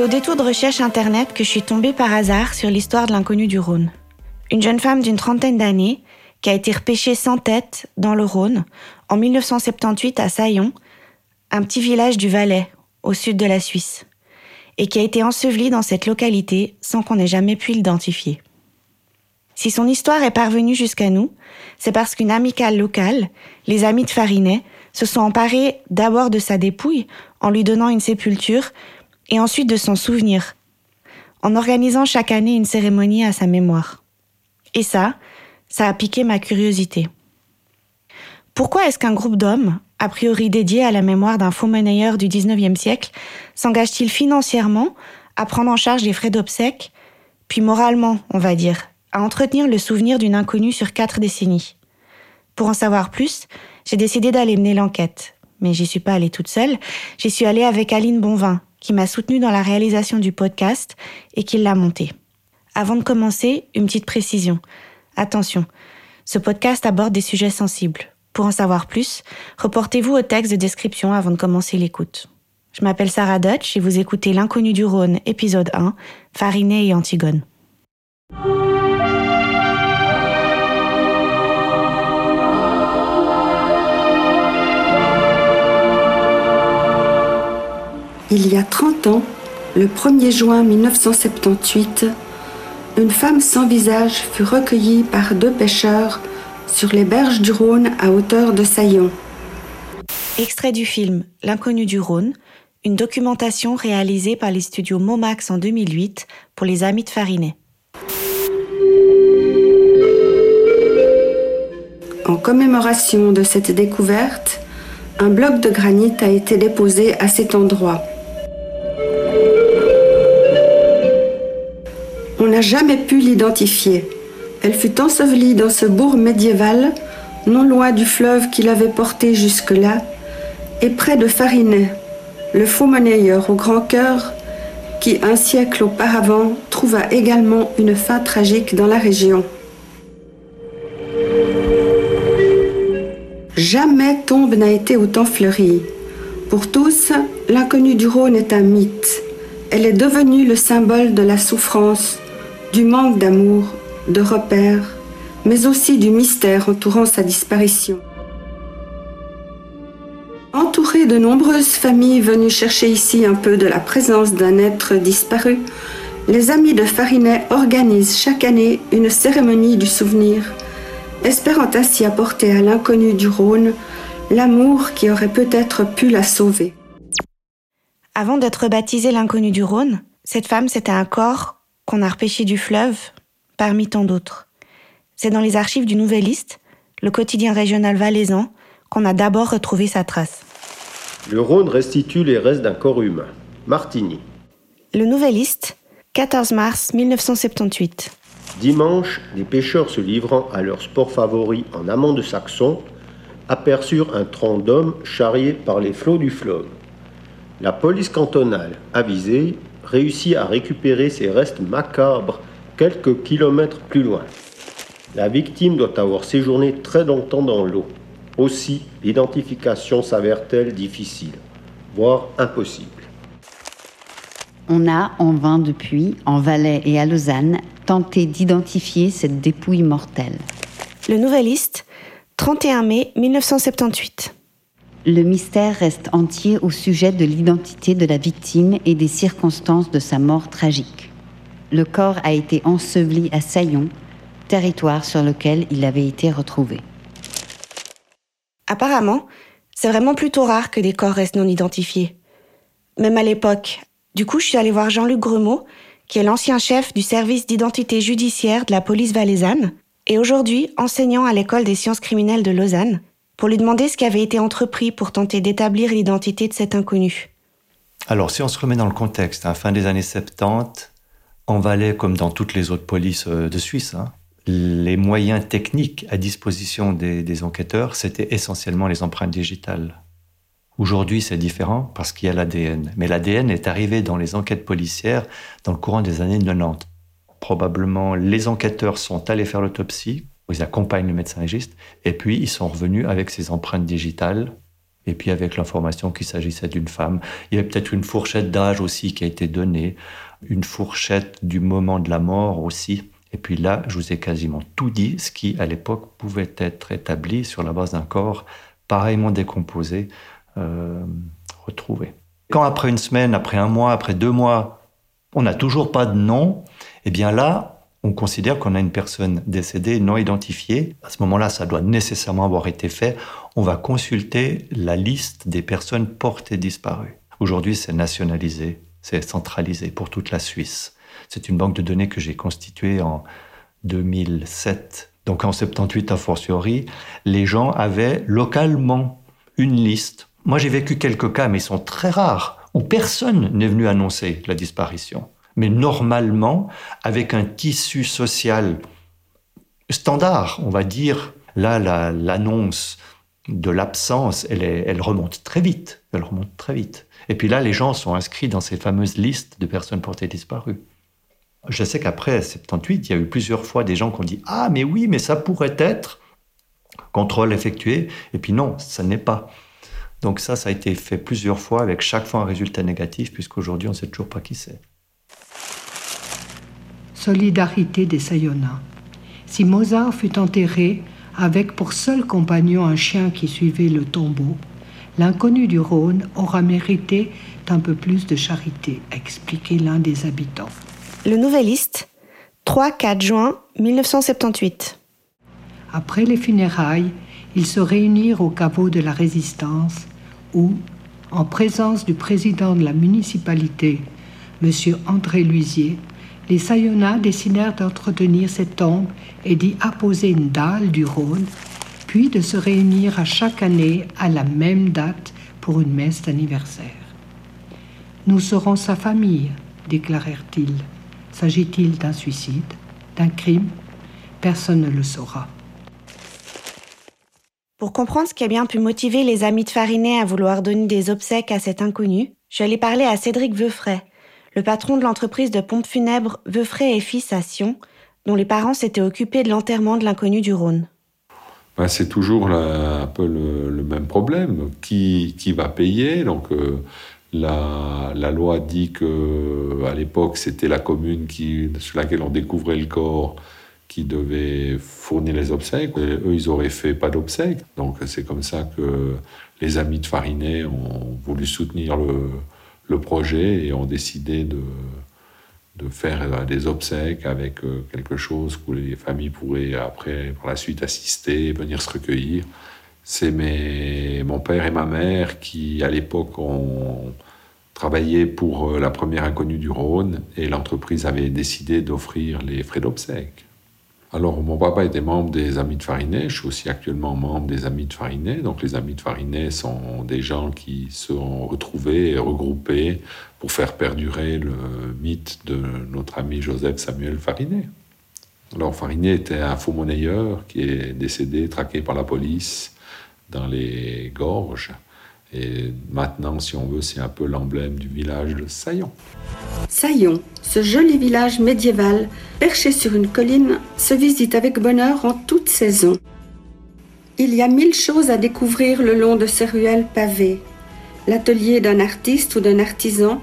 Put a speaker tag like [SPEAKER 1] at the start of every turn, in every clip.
[SPEAKER 1] C'est au détour de recherche internet que je suis tombée par hasard sur l'histoire de l'inconnu du Rhône. Une jeune femme d'une trentaine d'années qui a été repêchée sans tête dans le Rhône en 1978 à Saillon, un petit village du Valais, au sud de la Suisse, et qui a été ensevelie dans cette localité sans qu'on ait jamais pu l'identifier. Si son histoire est parvenue jusqu'à nous, c'est parce qu'une amicale locale, les Amis de Farinet, se sont emparés d'abord de sa dépouille en lui donnant une sépulture et ensuite de son souvenir, en organisant chaque année une cérémonie à sa mémoire. Et ça, ça a piqué ma curiosité. Pourquoi est-ce qu'un groupe d'hommes, a priori dédié à la mémoire d'un faux monnayeur du 19e siècle, s'engage-t-il financièrement à prendre en charge les frais d'obsèques, puis moralement, on va dire, à entretenir le souvenir d'une inconnue sur quatre décennies? Pour en savoir plus, j'ai décidé d'aller mener l'enquête. Mais j'y suis pas allée toute seule, j'y suis allée avec Aline Bonvin, qui m'a soutenue dans la réalisation du podcast et qui l'a monté. Avant de commencer, une petite précision. Attention, ce podcast aborde des sujets sensibles. Pour en savoir plus, reportez-vous au texte de description avant de commencer l'écoute. Je m'appelle Sarah Dutch et vous écoutez L'inconnu du Rhône, épisode 1, Farinée et Antigone.
[SPEAKER 2] Il y a 30 ans, le 1er juin 1978, une femme sans visage fut recueillie par deux pêcheurs sur les berges du Rhône à hauteur de Saillon.
[SPEAKER 1] Extrait du film L'inconnu du Rhône, une documentation réalisée par les studios Momax en 2008 pour les amis de Farinet.
[SPEAKER 2] En commémoration de cette découverte, un bloc de granit a été déposé à cet endroit. Jamais pu l'identifier. Elle fut ensevelie dans ce bourg médiéval, non loin du fleuve qui l'avait portée jusque-là, et près de Farinet, le faux monnayeur au grand cœur, qui un siècle auparavant trouva également une fin tragique dans la région. Jamais tombe n'a été autant fleurie. Pour tous, l'inconnu du Rhône est un mythe. Elle est devenue le symbole de la souffrance, du manque d'amour, de repères, mais aussi du mystère entourant sa disparition. Entourée de nombreuses familles venues chercher ici un peu de la présence d'un être disparu, les amis de Farinet organisent chaque année une cérémonie du souvenir, espérant ainsi apporter à l'inconnu du Rhône l'amour qui aurait peut-être pu la sauver.
[SPEAKER 1] Avant d'être baptisée l'inconnu du Rhône, cette femme c'était un corps qu'on a repêché du fleuve, parmi tant d'autres. C'est dans les archives du Nouvelliste, le quotidien régional valaisan, qu'on a d'abord retrouvé sa trace.
[SPEAKER 3] Le Rhône restitue les restes d'un corps humain. Martigny.
[SPEAKER 1] Le Nouvelliste, 14 mars 1978.
[SPEAKER 3] Dimanche, des pêcheurs se livrant à leur sport favori en amont de Saxon aperçurent un tronc d'homme charrié par les flots du fleuve. La police cantonale, avisée, réussit à récupérer ses restes macabres quelques kilomètres plus loin. La victime doit avoir séjourné très longtemps dans l'eau. Aussi, l'identification s'avère-t-elle difficile, voire impossible.
[SPEAKER 4] On a en vain depuis, en Valais et à Lausanne, tenté d'identifier cette dépouille mortelle.
[SPEAKER 1] Le Nouvelliste, 31 mai 1978.
[SPEAKER 4] Le mystère reste entier au sujet de l'identité de la victime et des circonstances de sa mort tragique. Le corps a été enseveli à Saillon, territoire sur lequel il avait été retrouvé.
[SPEAKER 1] Apparemment, c'est vraiment plutôt rare que des corps restent non identifiés. Même à l'époque. Du coup, je suis allée voir Jean-Luc Gremaud, qui est l'ancien chef du service d'identité judiciaire de la police valaisanne, et aujourd'hui enseignant à l'école des sciences criminelles de Lausanne, pour lui demander ce qui avait été entrepris pour tenter d'établir l'identité de cet inconnu.
[SPEAKER 5] Alors, si on se remet dans le contexte, à hein, fin des années 70, en Valais, comme dans toutes les autres polices euh, de Suisse, hein, les moyens techniques à disposition des, des enquêteurs, c'était essentiellement les empreintes digitales. Aujourd'hui, c'est différent parce qu'il y a l'ADN. Mais l'ADN est arrivé dans les enquêtes policières dans le courant des années 90. Probablement, les enquêteurs sont allés faire l'autopsie, ils accompagnent le médecin légiste, et puis ils sont revenus avec ces empreintes digitales Et puis avec l'information qu'il s'agissait d'une femme, il y avait peut-être une fourchette d'âge aussi qui a été donnée, une fourchette du moment de la mort aussi. Et puis là, je vous ai quasiment tout dit, ce qui à l'époque pouvait être établi sur la base d'un corps pareillement décomposé, euh, retrouvé. Quand après une semaine, après un mois, après deux mois, on n'a toujours pas de nom, eh bien là, on considère qu'on a une personne décédée non identifiée. À ce moment-là, ça doit nécessairement avoir été fait. On va consulter la liste des personnes portées disparues. Aujourd'hui, c'est nationalisé, c'est centralisé pour toute la Suisse. C'est une banque de données que j'ai constituée en 2007. Donc en 78 a fortiori, les gens avaient localement une liste moi, j'ai vécu quelques cas, mais ils sont très rares, où personne n'est venu annoncer la disparition. Mais normalement, avec un tissu social standard, on va dire, là, l'annonce de l'absence, elle, remonte très vite. Elle remonte très vite. Et puis là, les gens sont inscrits dans ces fameuses listes de personnes portées disparues. Je sais qu'après 78, il y a eu plusieurs fois des gens qui ont dit Ah, mais oui, mais ça pourrait être contrôle effectué. Et puis non, ça n'est pas. Donc ça, ça a été fait plusieurs fois avec chaque fois un résultat négatif, puisqu'aujourd'hui, on ne sait toujours pas qui c'est.
[SPEAKER 6] Solidarité des Sayonnas. Si Mozart fut enterré avec pour seul compagnon un chien qui suivait le tombeau, l'inconnu du Rhône aura mérité un peu plus de charité, a expliqué l'un des habitants.
[SPEAKER 1] Le Nouvelliste, 3-4 juin 1978.
[SPEAKER 6] Après les funérailles, ils se réunirent au caveau de la Résistance où, en présence du président de la municipalité, M. André Luisier, les Sayonnats décidèrent d'entretenir cette tombe et d'y apposer une dalle du Rhône, puis de se réunir à chaque année à la même date pour une messe d'anniversaire. Nous serons sa famille, déclarèrent-ils. S'agit-il d'un suicide, d'un crime? Personne ne le saura.
[SPEAKER 1] Pour comprendre ce qui a bien pu motiver les amis de Farinet à vouloir donner des obsèques à cet inconnu, je suis allée parler à Cédric Veufray, le patron de l'entreprise de pompes funèbres Veufray et Fils à Sion, dont les parents s'étaient occupés de l'enterrement de l'inconnu du Rhône.
[SPEAKER 7] Ben, c'est toujours un peu le, même problème. Qui, qui va payer? Donc, euh, la, la, loi dit que à l'époque, c'était la commune sur laquelle on découvrait le corps qui devaient fournir les obsèques. eux, ils auraient fait pas d'obsèques. Donc c'est comme ça que les amis de Farinet ont voulu soutenir le, le projet et ont décidé de, de faire des obsèques avec euh, quelque chose où les familles pourraient après, par la suite, assister, venir se recueillir. C'est mon père et ma mère qui, à l'époque, ont travaillé pour euh, la première inconnue du Rhône et l'entreprise avait décidé d'offrir les frais d'obsèques. Alors, mon papa était membre des Amis de Farinet. Je suis aussi actuellement membre des Amis de Farinet. Donc, les Amis de Farinet sont des gens qui se sont retrouvés et regroupés pour faire perdurer le mythe de notre ami Joseph Samuel Farinet. Alors, Farinet était un faux monnayeur qui est décédé, traqué par la police dans les gorges. Et maintenant, si on veut, c'est un peu l'emblème du village de Saillon.
[SPEAKER 2] Saillon, ce joli village médiéval, perché sur une colline, se visite avec bonheur en toute saison. Il y a mille choses à découvrir le long de ces ruelles pavées. L'atelier d'un artiste ou d'un artisan.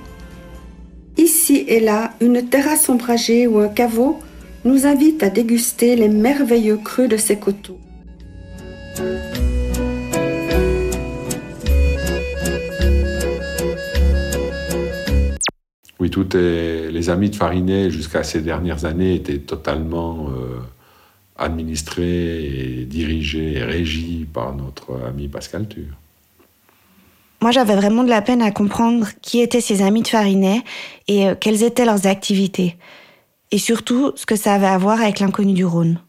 [SPEAKER 2] Ici et là, une terrasse ombragée ou un caveau nous invite à déguster les merveilleux crus de ces coteaux.
[SPEAKER 7] Tout les amis de Farinet, jusqu'à ces dernières années, étaient totalement euh, administrés et dirigés et régis par notre ami Pascal Tur.
[SPEAKER 1] Moi, j'avais vraiment de la peine à comprendre qui étaient ces amis de Farinet et euh, quelles étaient leurs activités. Et surtout, ce que ça avait à voir avec l'inconnu du Rhône.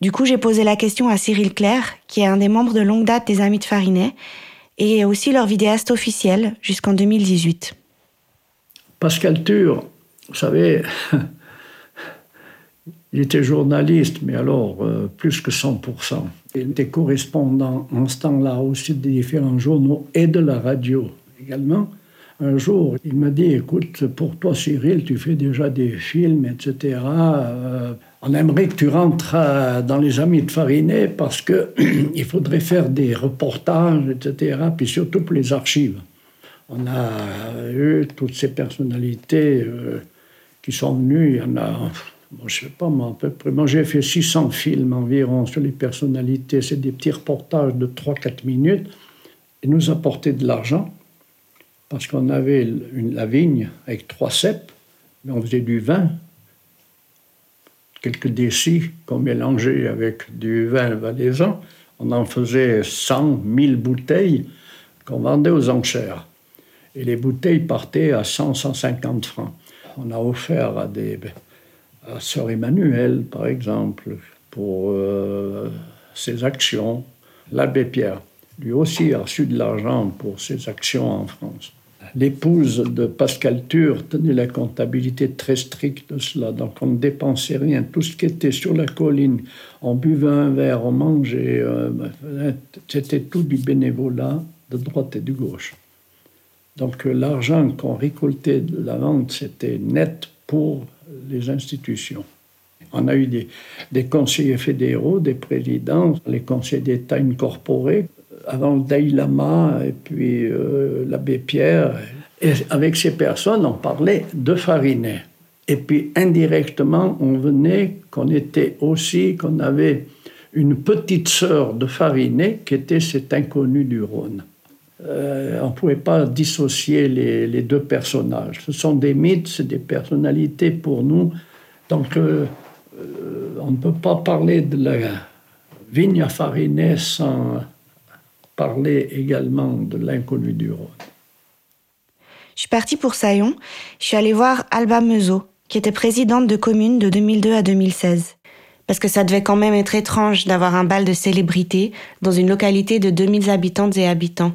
[SPEAKER 1] Du coup, j'ai posé la question à Cyril Claire, qui est un des membres de longue date des Amis de Farinet, et aussi leur vidéaste officiel jusqu'en 2018.
[SPEAKER 8] Pascal Tur, vous savez, il était journaliste, mais alors euh, plus que 100%. Il était correspondant en ce temps-là aussi des différents journaux et de la radio également. Un jour, il m'a dit, écoute, pour toi Cyril, tu fais déjà des films, etc. Euh, on aimerait que tu rentres dans les Amis de Farinet parce qu'il faudrait faire des reportages, etc., puis surtout pour les archives. On a eu toutes ces personnalités euh, qui sont venues. Il y en a, je sais pas, moi, à peu près. Moi, j'ai fait 600 films environ sur les personnalités. C'est des petits reportages de 3-4 minutes. Ils nous apportaient de l'argent parce qu'on avait une, la vigne avec trois cèpes, mais on faisait du vin quelques décis qu'on mélangeait avec du vin valaisan. On en faisait 100, 1000 bouteilles qu'on vendait aux enchères. Et les bouteilles partaient à 100, 150 francs. On a offert à des Sœur Emmanuel, par exemple, pour euh, ses actions. L'abbé Pierre, lui aussi, a reçu de l'argent pour ses actions en France. L'épouse de Pascal Tur tenait la comptabilité très stricte de cela, donc on ne dépensait rien. Tout ce qui était sur la colline, on buvait un verre, on mangeait, euh, c'était tout du bénévolat de droite et de gauche. Donc l'argent qu'on récoltait de la vente, c'était net pour les institutions. On a eu des, conseillers fédéraux, des présidents, les conseillers d'État incorporés avant le Dalai Lama et puis euh, l'abbé Pierre. Et avec ces personnes, on parlait de Farinet. Et puis indirectement, on venait qu'on était aussi, qu'on avait une petite sœur de Farinet qui était cet inconnu du Rhône. Euh, on ne pouvait pas dissocier les, deux personnages. Ce sont des mythes, c'est des personnalités pour nous. Donc euh, on ne peut pas parler de la vigne à Farinet sans parler également de l'inconnu du Rhône.
[SPEAKER 1] Je suis partie pour Saillon. Je suis allée voir Alba Meuseau, qui était présidente de commune de 2002 à 2016. Parce que ça devait quand même être étrange d'avoir un bal de célébrité dans une localité de 2000 habitantes et habitants.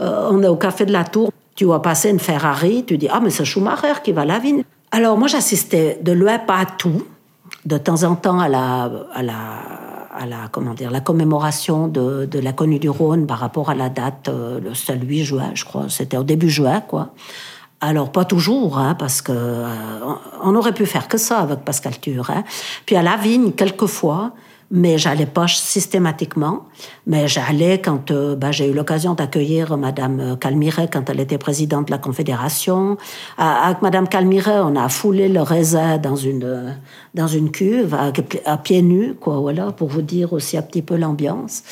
[SPEAKER 9] Euh, on est au café de la Tour. Tu vois passer une Ferrari, tu dis Ah, mais c'est Schumacher qui va la vigne. Alors, moi, j'assistais de loin, pas à tout, de temps en temps à la, à la à la, comment dire, la commémoration de, la connue du Rhône par rapport à la date, euh, le 8 juin, je crois. C'était au début juin, quoi. Alors, pas toujours, hein, parce que euh, on aurait pu faire que ça avec Pascal. Hein. Puis à la vigne, quelquefois, mais j'allais pas systématiquement. Mais j'allais quand euh, bah, j'ai eu l'occasion d'accueillir Madame Calmiret quand elle était présidente de la Confédération. avec Madame Calmiret, on a foulé le raisin dans une dans une cuve à, pieds nus, quoi, voilà, pour vous dire aussi un petit peu l'ambiance.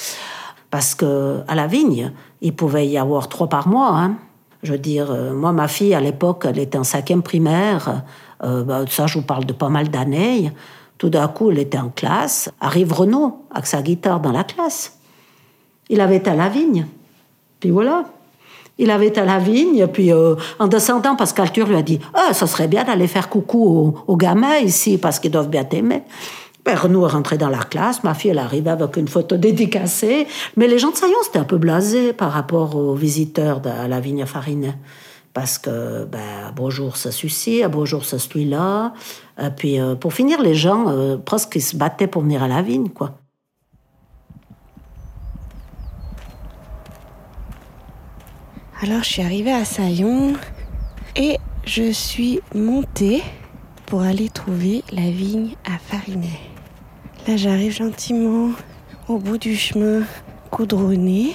[SPEAKER 9] Parce que à la vigne, il pouvait y avoir trois par mois. Hein. Je veux dire, euh, moi, ma fille, à l'époque, elle était en cinquième primaire. Euh, bah, ça, je vous parle de pas mal d'années. Tout d'un coup, elle était en classe. Arrive Renaud avec sa guitare dans la classe. Il avait à la vigne. Puis voilà. Il avait à la vigne, puis euh, en descendant, Pascal Tur lui a dit Ah, ça serait bien d'aller faire coucou aux, gamins ici, parce qu'ils doivent bien t'aimer. Ben, Renaud est rentré dans la classe, ma fille, elle arrivait avec une photo dédicacée. Mais les gens de Saillon, c'était un peu blasé par rapport aux visiteurs de la vigne Farinet parce que ben, à beau jour ça suicide, à beau jour ça suit là. Et euh, puis euh, pour finir, les gens euh, presque ils se battaient pour venir à la vigne, quoi.
[SPEAKER 1] Alors je suis arrivée à Saillon et je suis montée pour aller trouver la vigne à Farinet. Là j'arrive gentiment au bout du chemin coudronné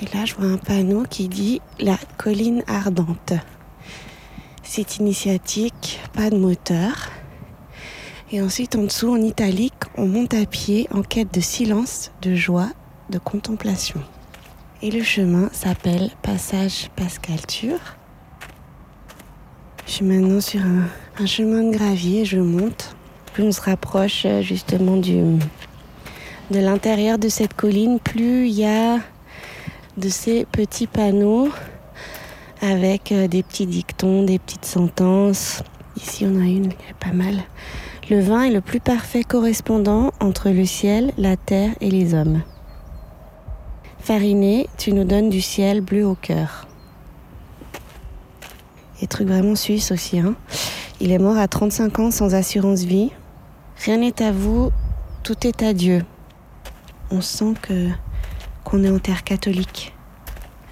[SPEAKER 1] et là, je vois un panneau qui dit la colline ardente. Site initiatique, pas de moteur. Et ensuite, en dessous, en italique, on monte à pied en quête de silence, de joie, de contemplation. Et le chemin s'appelle Passage Pascalture. Je suis maintenant sur un, chemin de gravier, je monte. Plus on se rapproche euh, justement de l'intérieur de cette colline, plus il y a de ces petits panneaux avec euh, des petits dictons, des petites sentences. Ici, on a une qui est pas mal. Le vin est le plus parfait correspondant entre le ciel, la terre et les hommes. Fariné, tu nous donnes du ciel bleu au cœur. Et truc vraiment suisse aussi. Hein. Il est mort à 35 ans sans assurance vie. Rien n'est à vous, tout est à Dieu. On sent que qu'on est en terre catholique.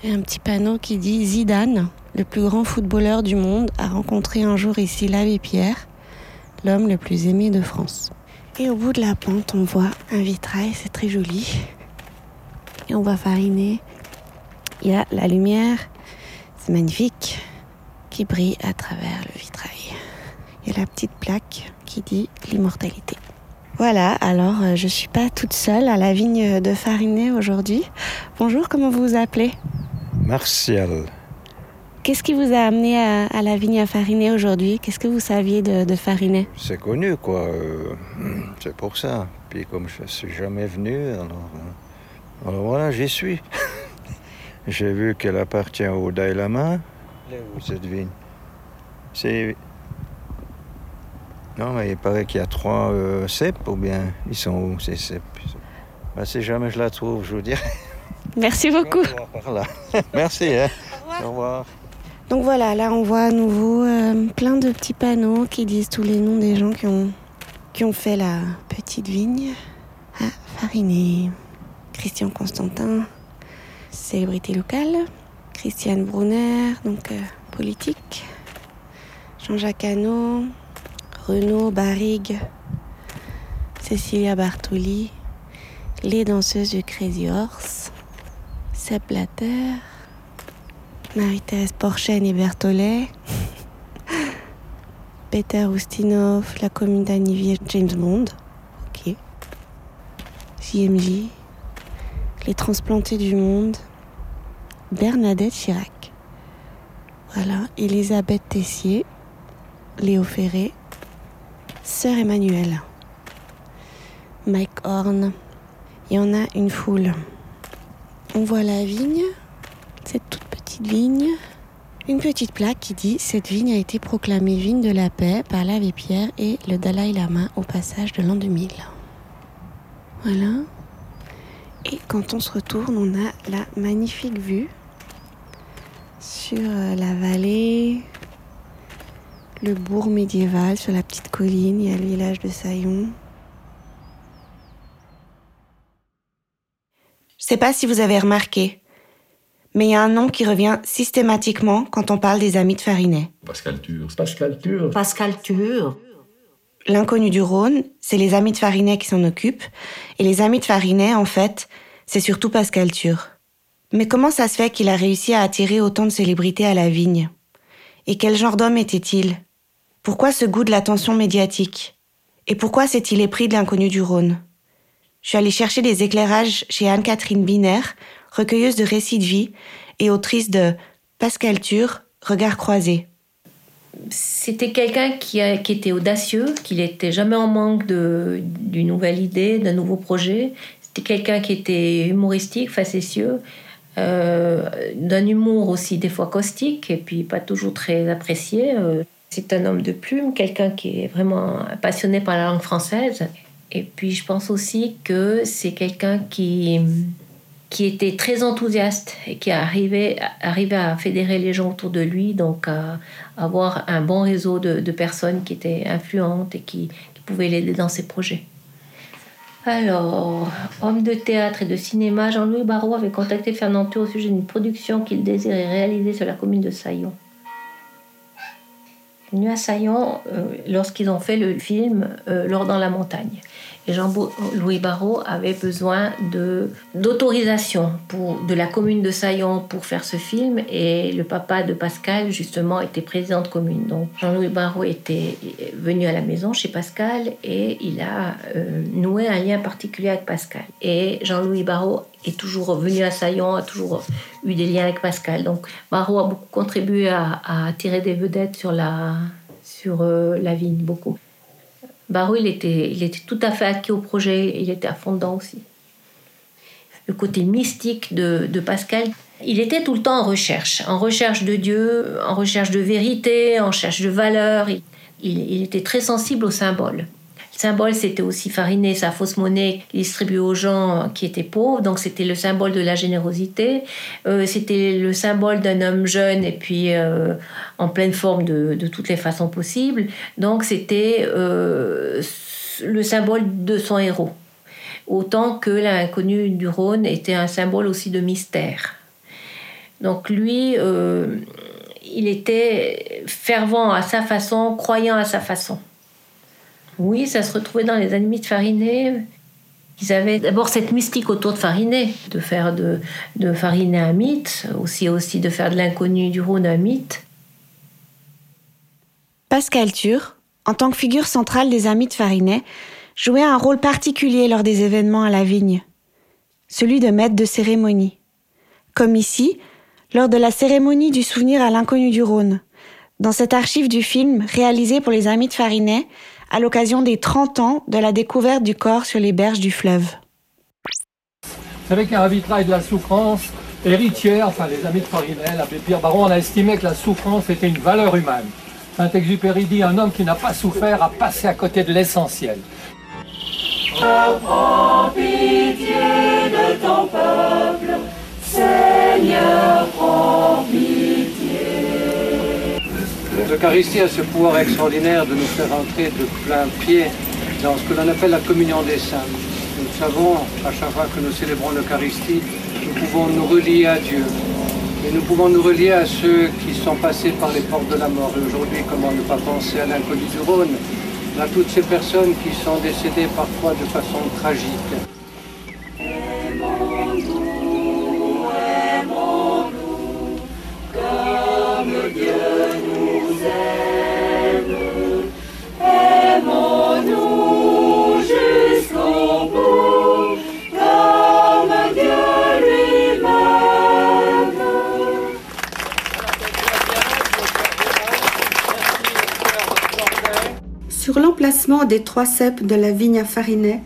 [SPEAKER 1] Et un petit panneau qui dit Zidane, le plus grand footballeur du monde, a rencontré un jour ici l'abbé Pierre, l'homme le plus aimé de France. Et au bout de la pente, on voit un vitrail, c'est très joli. Et on va fariner. Il y a la lumière, c'est magnifique, qui brille à travers le vitrail. Il y a la petite plaque qui dit l'immortalité. Voilà, alors euh, je ne suis pas toute seule à la vigne de Farinet aujourd'hui. Bonjour, comment vous vous appelez?
[SPEAKER 10] Martial.
[SPEAKER 1] Qu'est-ce qui vous a amené à, la vigne à Farinet aujourd'hui? Qu'est-ce que vous saviez de, Farinet
[SPEAKER 10] C'est connu, quoi. Euh, c'est pour ça. Puis comme je ne suis jamais venu, alors, euh, alors voilà, j'y suis. J'ai vu qu'elle appartient au Dalai Lama, cette vigne. C'est... Non, mais il paraît qu'il y a trois euh, cèpes, ou bien ils sont où ces cèpes? Ben, Si jamais je la trouve, je vous dirai.
[SPEAKER 1] Merci beaucoup.
[SPEAKER 10] Merci. Hein. Au revoir.
[SPEAKER 1] Donc voilà, là on voit à nouveau euh, plein de petits panneaux qui disent tous les noms des gens qui ont, qui ont fait la petite vigne. Ah, Fariné, Christian Constantin, célébrité locale, Christiane Brunner, donc euh, politique, Jean-Jacques Hano, Renaud Barrigue, Cécilia Bartoli, les danseuses du Crazy Horse, Seb Blatter, Marie-Thérèse Porchen et Berthollet, Peter Ustinov, la commune d'Anivier, James Bond, ok, JMJ, les transplantés du monde, Bernadette Chirac, voilà, Elisabeth Tessier, Léo Ferré, Sœur Emmanuelle, Mike Horn, il y en a une foule. On voit la vigne, cette toute petite vigne, une petite plaque qui dit Cette vigne a été proclamée vigne de la paix par l'abbé Pierre et le Dalai Lama au passage de l'an 2000. Voilà. Et quand on se retourne, on a la magnifique vue sur euh, la vallée, le bourg médiéval sur la petite colline, il y a le village de Saillon. Je sais pas si vous avez remarqué, mais il y a un nom qui revient systématiquement quand on parle des amis de Farinet.
[SPEAKER 7] Pascal Tur.
[SPEAKER 8] Pascal Tur.
[SPEAKER 9] Pascal Tur.
[SPEAKER 1] L'inconnu du Rhône, c'est les amis de Farinet qui s'en occupent, et les amis de Farinet, en fait, c'est surtout Pascal Tur. Mais comment ça se fait qu'il a réussi à attirer autant de célébrités à la vigne? Et quel genre d'homme était-il? Pourquoi ce goût de l'attention médiatique? Et pourquoi s'est-il épris de l'inconnu du Rhône? Je suis allée chercher des éclairages chez Anne-Catherine Biner recueilleuse de récits de vie et autrice de Pascal Tur, Regard croisé.
[SPEAKER 11] C'était quelqu'un qui, était audacieux, qui n'était jamais en manque d'une nouvelle idée, d'un nouveau projet. C'était quelqu'un qui était humoristique, facétieux, euh, d'un humour aussi des fois caustique et puis pas toujours très apprécié. Euh, c'est un homme de plume, quelqu'un qui est vraiment passionné par la langue française. Et puis je pense aussi que c'est quelqu'un qui, qui était très enthousiaste et qui arrivait, arrivait à fédérer les gens autour de lui, donc à avoir un bon réseau de, personnes qui étaient influentes et qui, pouvaient l'aider dans ses projets. Alors, homme de théâtre et de cinéma, Jean-Louis Barrault avait contacté Fernando au sujet d'une production qu'il désirait réaliser sur la commune de Saillon. Venu à Saillon euh, lorsqu'ils ont fait le film euh, L'or dans la montagne. Jean-Louis Barrault avait besoin d'autorisation de la commune de Saillon pour faire ce film et le papa de Pascal, justement, était président de commune. Donc Jean-Louis Barrault était venu à la maison chez Pascal et il a euh, noué un lien particulier avec Pascal. Et Jean-Louis Barrault est toujours venu à Saillon, a toujours eu des liens avec Pascal. Donc Barrault a beaucoup contribué à, attirer des vedettes sur la, sur euh, la vigne, beaucoup. Barou, il était, il était tout à fait acquis au projet, il était à fond dedans aussi. Le côté mystique de, de Pascal, il était tout le temps en recherche, en recherche de Dieu, en recherche de vérité, en recherche de valeur. Il, il était très sensible aux symboles symbole, c'était aussi fariner sa fausse monnaie qu'il distribuait aux gens qui étaient pauvres. Donc, c'était le symbole de la générosité. Euh, c'était le symbole d'un homme jeune et puis euh, en pleine forme de, toutes les façons possibles. Donc, c'était euh, le symbole de son héros. Autant que l'inconnu du Rhône était un symbole aussi de mystère. Donc, lui, il était fervent à sa façon, croyant à sa façon. Oui, ça se retrouvait dans les animes de Farinet. Ils avaient d'abord cette mystique autour de Farinet, de faire de, de Farinet un mythe, aussi, aussi de faire de l'inconnu du Rhône un mythe.
[SPEAKER 1] Pascal Tur, en tant que figure centrale des Amis de Farinet, jouait un rôle particulier lors des événements à la vigne, celui de maître de cérémonie. Comme ici, lors de la cérémonie du souvenir à l'inconnu du Rhône, dans cette archive du film réalisé pour les Amis de Farinet à l'occasion des 30 ans de la découverte du corps sur les berges du fleuve.
[SPEAKER 12] Vous savez qu'un vitrail de la souffrance héritière, enfin les Amis de Farinet, l'abbé Pierre Baron, on a estimé que la souffrance était une valeur humaine. Saint-Exupéry dit un homme qui n'a pas souffert a passé à côté de l'essentiel.
[SPEAKER 13] Prends pitié de ton peuple, Seigneur, prends pitié.
[SPEAKER 12] L'Eucharistie a ce pouvoir extraordinaire de nous faire entrer de plein pied dans ce que l'on appelle la communion des saints. Nous savons, à chaque fois que nous célébrons l'Eucharistie, nous pouvons nous relier à Dieu. Et nous pouvons nous relier à ceux qui sont passés par les portes de la mort. Et aujourd'hui, comment ne pas penser à l'inconnu du Rhône, à toutes ces personnes qui sont décédées parfois de façon tragique.
[SPEAKER 2] Des trois cèpes de la vigne à Farinet,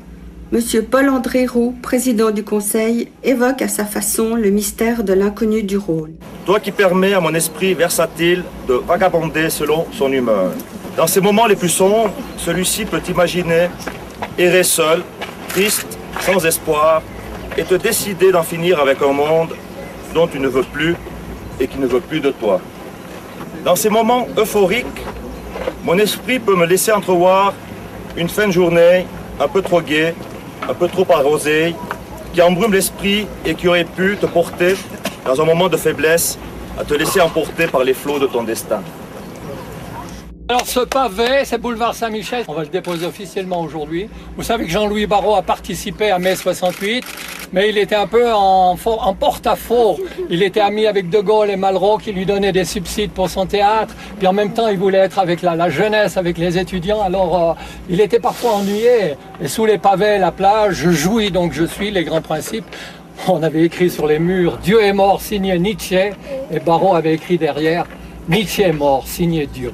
[SPEAKER 2] M. Paul-André Roux, président du conseil, évoque à sa façon le mystère de l'inconnu du Rhône.
[SPEAKER 14] Toi qui permets à mon esprit versatile de vagabonder selon son humeur. Dans ces moments les plus sombres, celui-ci peut imaginer errer seul, triste, sans espoir, et te décider d'en finir avec un monde dont tu ne veux plus et qui ne veut plus de toi. Dans ces moments euphoriques, mon esprit peut me laisser entrevoir une fin de journée un peu trop gaie, un peu trop arrosée, qui embrume l'esprit et qui aurait pu te porter, dans un moment de faiblesse, à te laisser emporter par les flots de ton destin.
[SPEAKER 12] Alors ce pavé, c'est boulevard Saint-Michel, on va le déposer officiellement aujourd'hui. Vous savez que Jean-Louis Barrault a participé à mai 68, mais il était un peu en, porte-à-faux. Il était ami avec De Gaulle et Malraux qui lui donnaient des subsides pour son théâtre, puis en même temps il voulait être avec la, jeunesse, avec les étudiants, alors euh, il était parfois ennuyé. Et sous les pavés, la plage, je jouis donc je suis, les grands principes. On avait écrit sur les murs Dieu est mort, signé Nietzsche, et Barrault avait écrit derrière Nietzsche est mort, signé Dieu.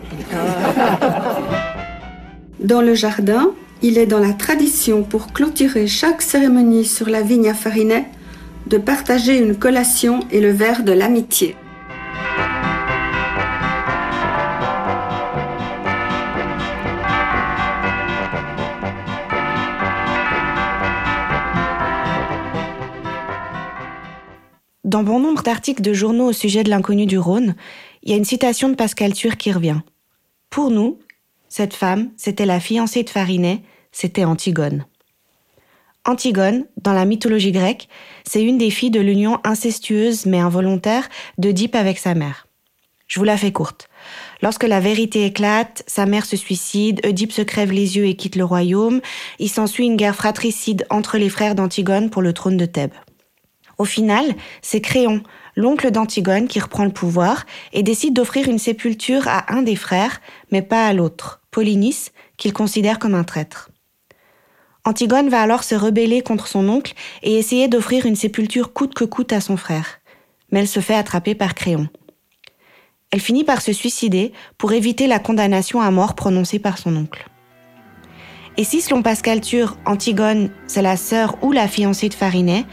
[SPEAKER 2] Dans le jardin, il est dans la tradition pour clôturer chaque cérémonie sur la vigne à Farinet de partager une collation et le verre de l'amitié.
[SPEAKER 1] Dans bon nombre d'articles de journaux au sujet de l'inconnu du Rhône, il y a une citation de Pascal Tur qui revient. Pour nous, cette femme, c'était la fiancée de Farinet, c'était Antigone. Antigone, dans la mythologie grecque, c'est une des filles de l'union incestueuse mais involontaire d'Oedipe avec sa mère. Je vous la fais courte. Lorsque la vérité éclate, sa mère se suicide, Oedipe se crève les yeux et quitte le royaume, il s'ensuit une guerre fratricide entre les frères d'Antigone pour le trône de Thèbes. Au final, c'est Créon, l'oncle d'Antigone, qui reprend le pouvoir et décide d'offrir une sépulture à un des frères, mais pas à l'autre, Polynice, qu'il considère comme un traître. Antigone va alors se rebeller contre son oncle et essayer d'offrir une sépulture coûte que coûte à son frère, mais elle se fait attraper par Créon. Elle finit par se suicider pour éviter la condamnation à mort prononcée par son oncle. Et si selon Pascal Tur, Antigone, c'est la sœur ou la fiancée de Farinet,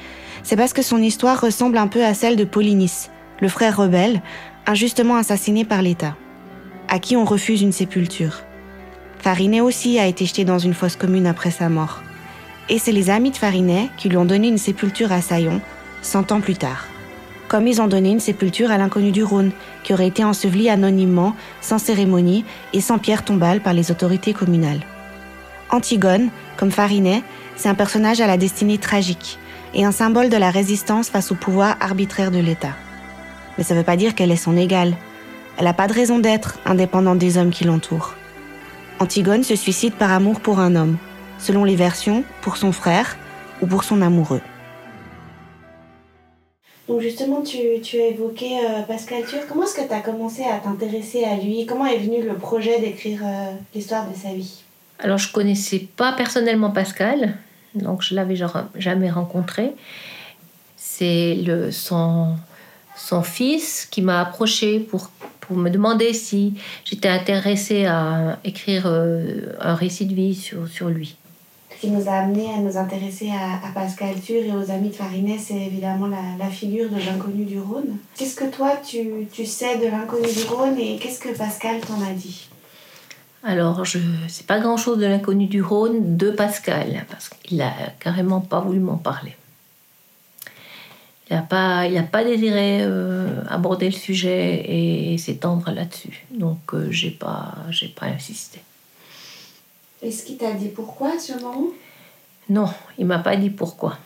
[SPEAKER 1] c'est parce que son histoire ressemble un peu à celle de Polynice, le frère rebelle, injustement assassiné par l'État, à qui on refuse une sépulture. Farinet aussi a été jeté dans une fosse commune après sa mort. Et c'est les amis de Farinet qui lui ont donné une sépulture à Saillon, cent ans plus tard. Comme ils ont donné une sépulture à l'inconnu du Rhône, qui aurait été enseveli anonymement, sans cérémonie et sans pierre tombale par les autorités communales. Antigone, comme Farinet, c'est un personnage à la destinée tragique et un symbole de la résistance face au pouvoir arbitraire de l'État. Mais ça ne veut pas dire qu'elle est son égale. Elle n'a pas de raison d'être indépendante des hommes qui l'entourent. Antigone se suicide par amour pour un homme, selon les versions, pour son frère ou pour son amoureux. Donc justement, tu, tu as évoqué euh, Pascal Tur. Comment est-ce que tu as commencé à t'intéresser à lui? Comment est venu le projet d'écrire euh, l'histoire de sa vie?
[SPEAKER 11] Alors je connaissais pas personnellement Pascal, donc je l'avais genre jamais rencontré. C'est le son son fils qui m'a approché pour, pour me demander si j'étais intéressée à écrire euh, un récit de vie sur, sur lui.
[SPEAKER 1] Ce qui nous a amené à nous intéresser à, à Pascal Tur et aux amis de Farinet, c'est évidemment la, la figure de l'inconnu du Rhône. Qu'est-ce que toi tu, tu sais de l'inconnu du Rhône et qu'est-ce que Pascal t'en a dit?
[SPEAKER 11] Alors, je sais pas grand-chose de l'inconnu du Rhône de Pascal, parce qu'il a carrément pas voulu m'en parler. Il n'a pas, il a pas désiré euh, aborder le sujet et, s'étendre là-dessus. Donc, euh, j'ai pas, j'ai pas insisté.
[SPEAKER 1] Est-ce qu'il t'a dit pourquoi sur le moment
[SPEAKER 11] Non, il m'a pas dit pourquoi.